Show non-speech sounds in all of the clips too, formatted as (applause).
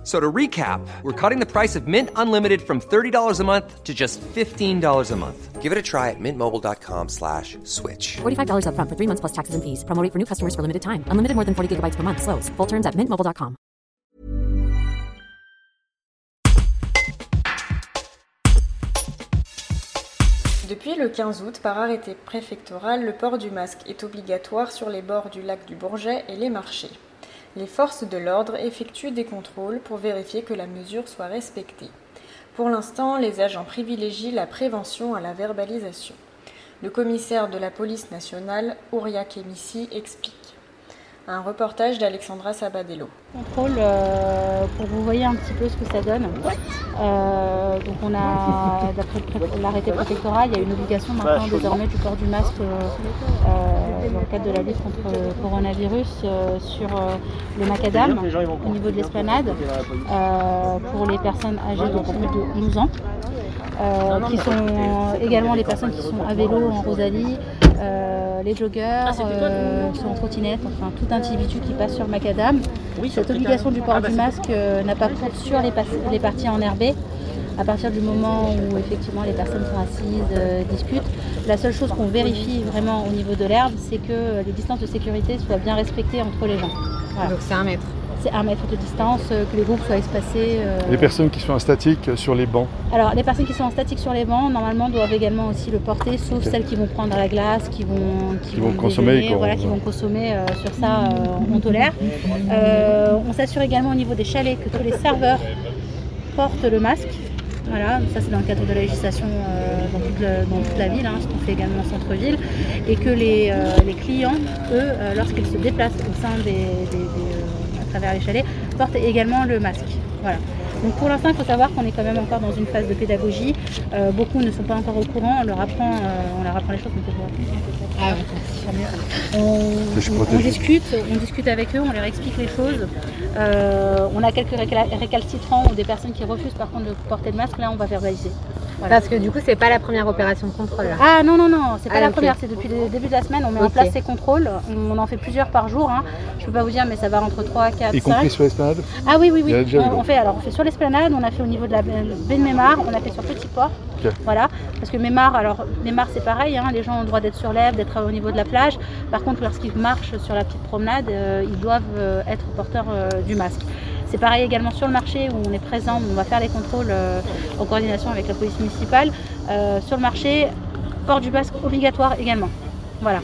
F- So to recap, we're cutting the price of Mint Unlimited from $30 a month to just $15 a month. Give it a try at mintmobile.com slash switch. $45 upfront for three months plus taxes and fees. Promo rate for new customers for limited time. Unlimited more than 40 gigabytes per month. Slows. Full terms at mintmobile.com. Depuis le 15 août, par arrêté préfectoral, le port du masque est obligatoire sur les bords du lac du Bourget et les marchés. Les forces de l'ordre effectuent des contrôles pour vérifier que la mesure soit respectée. Pour l'instant, les agents privilégient la prévention à la verbalisation. Le commissaire de la police nationale, Ouria Kemissi, explique. Un reportage d'Alexandra Sabadello. contrôle euh, pour que vous voyez un petit peu ce que ça donne. Euh, donc on a, (laughs) d'après l'arrêté préfectoral, il y a une obligation maintenant désormais du port du masque euh, dans le cadre de la lutte contre le coronavirus euh, sur euh, le macadam au niveau de l'esplanade euh, pour les personnes âgées de plus de 12 ans. euh, qui sont également les personnes qui sont à vélo en Rosalie, euh, les joggeurs, euh, qui sont en trottinette, enfin tout individu qui passe sur le macadam. Cette obligation du port du masque euh, n'a pas cours sur les, pas- les parties enherbées. À partir du moment où effectivement les personnes sont assises, euh, discutent, la seule chose qu'on vérifie vraiment au niveau de l'herbe, c'est que les distances de sécurité soient bien respectées entre les gens. Voilà. Donc c'est un mètre. C'est un mètre de distance, euh, que les groupes soient espacés. euh, Les personnes qui sont statiques sur les bancs. alors, les personnes qui sont en statique sur les bancs, normalement, doivent également aussi le porter, sauf celles qui vont prendre la glace, qui vont, Qui vont consommer, déjeuner, voilà, qui vont consommer euh, sur ça, euh, on tolère. Euh, on s'assure également au niveau des chalets que tous les serveurs portent le masque. Voilà, ça c'est dans le cadre de la législation euh, dans, toute le- dans toute la ville, hein, ce qu'on fait également en centre-ville, et que les, euh, les clients, eux, euh, lorsqu'ils se déplacent au sein des, des- des, euh, à travers les chalets, portent également le masque. Voilà. Donc pour l'instant, il faut savoir qu'on est quand même encore dans une phase de pédagogie. Euh, beaucoup ne sont pas encore au courant. On leur apprend, euh, on leur apprend les choses. pas- Ah on, on- on discute, on discute avec eux, on leur explique les choses. Euh, on a quelques récalcitrants ou des personnes qui refusent par contre de porter le masque. Là, on va verbaliser. Voilà. Parce que du coup, c'est pas la première opération de contrôle. là. Ah non, non, non, c'est pas Ah, la première, c'est depuis le début de la semaine, on met en place ces contrôles, on en fait plusieurs par jour, hein. je peux pas vous dire mais ça va entre 3, 4, Y 5. compris sur l'esplanade Ah oui, oui, oui. On, fait, alors, on fait sur l'esplanade, on a fait au niveau de la baie de Mémar, on a fait sur Petit Port. Voilà. Parce que Mémar, alors Mémar c'est pareil, hein, les gens ont le droit d'être sur l'herbe, d'être au niveau de la plage. Par contre, lorsqu'ils marchent sur la petite promenade, euh, ils doivent euh, être porteurs euh, du masque. C'est pareil également sur le marché où on est présent, on va faire les contrôles euh, en coordination avec la police municipale. Euh, sur le marché, port du masque obligatoire également. Voilà.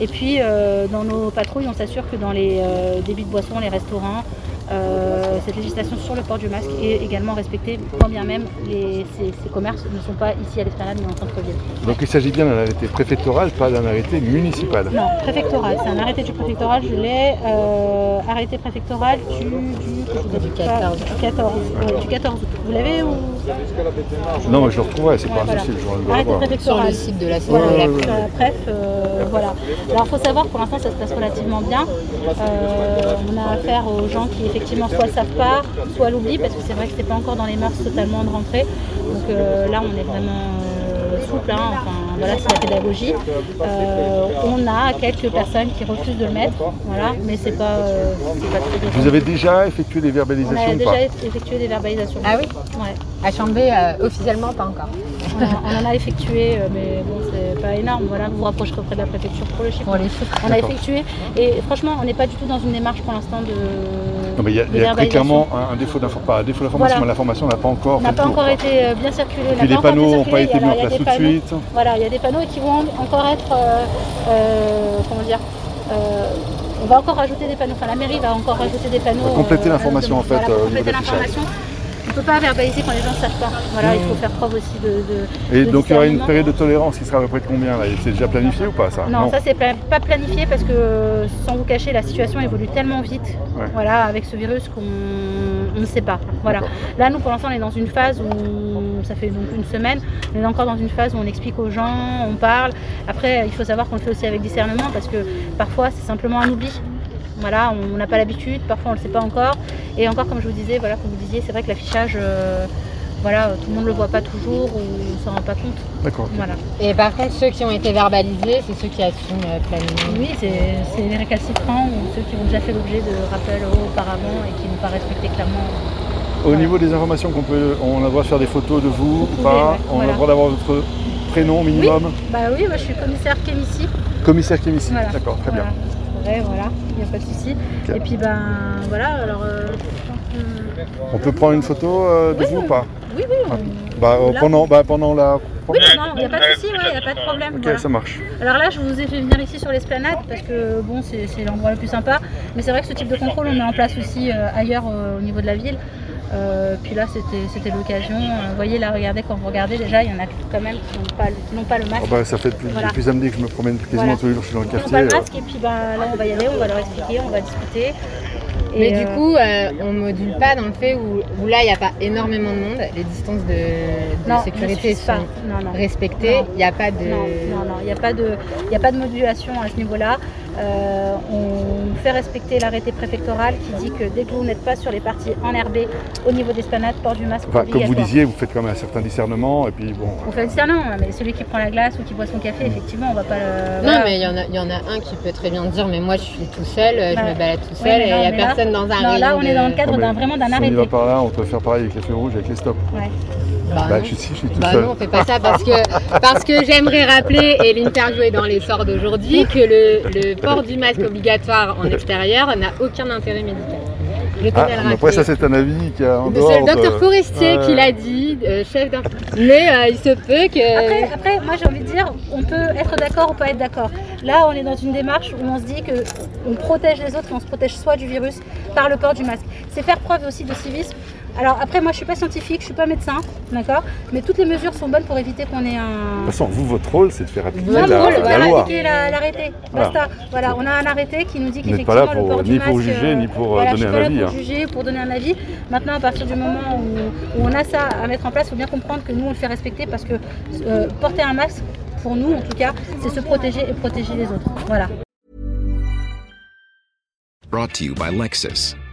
Et puis euh, dans nos patrouilles, on s'assure que dans les débits de boissons, les restaurants, euh, cette législation sur le port du masque est également respectée, quand bien même les, ces, ces commerces ne sont pas ici à l'esplanade mais en centre-ville. Donc il s'agit bien d'un arrêté préfectoral, pas d'un arrêté municipal. Non, préfectoral, c'est un arrêté du préfectoral, je l'ai. euh, arrêté préfectoral du, du, que je vous ai dit Du pas- 14. du 14, ouais, du 14 août. Vous l'avez ou? Non, mais je le retrouverai, c'est Ouais, pas un voilà. souci, je vais le Arrêté voir. Sur préfectoral. le site de la Voilà, Ouais, la, ouais, ouais. la PREF, euh, voilà. Alors il faut savoir, pour l'instant ça se passe relativement bien. Euh, on a affaire aux gens qui effectivement soit le savent pas, soit l'oublient, parce que c'est vrai que c'est pas encore dans les mœurs totalement de rentrer. Donc euh, là on est vraiment euh, souple, hein. enfin voilà c'est la pédagogie. Euh, on a quelques personnes qui refusent de le mettre, voilà, mais c'est pas, euh, c'est pas très Vous avez déjà effectué des On verbalisations a ou pas déjà effectué des verbalisations. Ah oui Ouais. À Chambé, euh, officiellement, pas encore. On, on en a effectué, mais bon, c'est pas énorme. Voilà, vous vous rapprocherez auprès de la préfecture pour le chiffre. Pour les chiffres. On a effectué, et franchement, on n'est pas du tout dans une démarche pour l'instant de. Non, mais il y a, y a très clairement un, défaut d'information, un défaut d'information, Voilà. l'information n'a pas encore n'a pas encore été euh, bien circulé. Et puis les panneaux n'ont pas été mis en place tout des de panneaux- suite. Voilà, il y a des panneaux qui vont encore être. euh, euh, comment dire on va encore rajouter des panneaux, enfin la mairie va encore rajouter des panneaux. compléter l'information, en fait, voilà, compléter l'information. On ne peut pas verbaliser quand les gens ne savent pas. Voilà, il faut faire preuve aussi de. de- Et de donc il y aura une période de tolérance qui sera à peu près de combien là? C'est déjà planifié ou pas ça? Non, ça c'est pla- pas planifié parce que sans vous cacher, la situation évolue tellement vite, Ouais. voilà, avec ce virus qu'on on ne sait pas. Voilà. Là, nous pour l'instant, on est dans une phase où ça fait donc une semaine, on est encore dans une phase où on explique aux gens, on parle. Après, il faut savoir qu'on le fait aussi avec discernement parce que parfois c'est simplement un oubli. Voilà, on n'a pas l'habitude, parfois on ne le sait pas encore. Et encore, comme je vous disais, voilà, comme vous disiez, c'est vrai que l'affichage, euh, voilà, tout le monde ne le voit pas toujours ou ne s'en rend pas compte. D'accord. Voilà. Et par contre, ceux qui ont été verbalisés, c'est ceux qui assument euh, pleinement. Oui, c'est c'est les récalcitrants ou ceux qui ont déjà fait l'objet de rappels auparavant et qui n'ont pas respecté clairement. Au Voilà. niveau des informations qu'on peut, on a le droit de faire des photos de vous ou pouvez, pas? ouais, On a le droit d'avoir votre prénom minimum? Bah oui, moi je suis commissaire Kémissi. Commissaire. Voilà. D'accord, très bien. Voilà, il n'y a pas de souci. Et puis ben voilà, alors euh, On peut prendre une photo euh, de Oui, vous ou pas Oui, oui, on- bah, euh, pendant, bah, pendant la. Oui, non, il n'y a pas de souci, il n'y a pas de problème. Ok, voilà. ça marche. Alors là, je vous ai fait venir ici sur l'esplanade parce que bon, c'est c'est l'endroit le plus sympa. Mais c'est vrai que ce type de contrôle, on met en place aussi euh, ailleurs au niveau de la ville. Euh, puis là, c'était l'occasion. Euh, vous voyez, là, regardez, quand vous regardez, déjà, il y en a quand même qui n'ont pas, le- pas masque. Oh, bah, ça fait depuis Voilà. que je me promène quasiment Voilà. tous les jours, je suis dans le Ils n'ont quartier. pas le euh, masque et puis ben, là, on va y aller, on va leur expliquer, on va discuter. Mais du coup, euh, on module pas dans le fait où, où là, il n'y a pas énormément de monde. Les distances de, de non, sécurité ne sont pas. Non, non. respectées. Il n'y a pas de. Non, non, non, il n'y a, pas de- il y a pas de modulation à ce niveau-là. Euh, on fait respecter l'arrêté préfectoral qui dit que dès que vous n'êtes pas sur les parties enherbées au niveau des spanates, port du masque enfin, comme vous disiez, vous faites quand même un certain discernement et puis bon. On fait le discernement, mais celui qui prend la glace ou qui boit son café, effectivement, on va pas le. Non, voilà. mais il y, en a- il y en a un qui peut très bien dire Mais moi, je suis tout seul, euh, je Bah, me balade tout oui, seul et il n'y a là- personne dans un Non, là, on est dans le cadre d'un vraiment d'un Si on y arrêté. va par là, on peut faire pareil avec les feux rouges, avec les stops. Ouais. Bah, Bah, non. je suis, je suis tout Bah seul. non, on fait pas ça parce que, parce que j'aimerais rappeler, et l'interview est dans l'essor d'aujourd'hui, que le, le port du masque obligatoire en extérieur n'a aucun intérêt médical. Je Ah, après, ça, c'est un avis qui a en C'est dehors. le docteur de- Forestier Ouais. qui l'a dit, euh, chef d'un. Mais euh, il se peut que. Après, après, moi j'ai envie de dire, on peut être d'accord ou pas être d'accord. Là, on est dans une démarche où on se dit que on protège les autres et on se protège soit du virus par le port du masque. C'est faire preuve aussi de civisme. Alors après, moi je suis pas scientifique, je suis pas médecin, d'accord Mais toutes les mesures sont bonnes pour éviter qu'on ait De un. toute façon, vous, votre rôle, c'est de faire appliquer la, le rôle, la voilà, loi. appliquer la- l'arrêté. Voilà. Basta. Voilà, on a un arrêté qui nous dit Vous n'êtes pas là qu'effectivement le pour- port ni du pour masque, juger, euh, ni pour, euh, voilà, donner je suis un pas là avis, Pour hein. juger, pour donner un avis. Maintenant, à partir du moment où, où on a ça à mettre en place, il faut bien comprendre que nous on le fait respecter parce que euh, porter un masque, pour nous en tout cas, c'est se protéger et protéger les autres. Voilà. Brought to you by Lexus.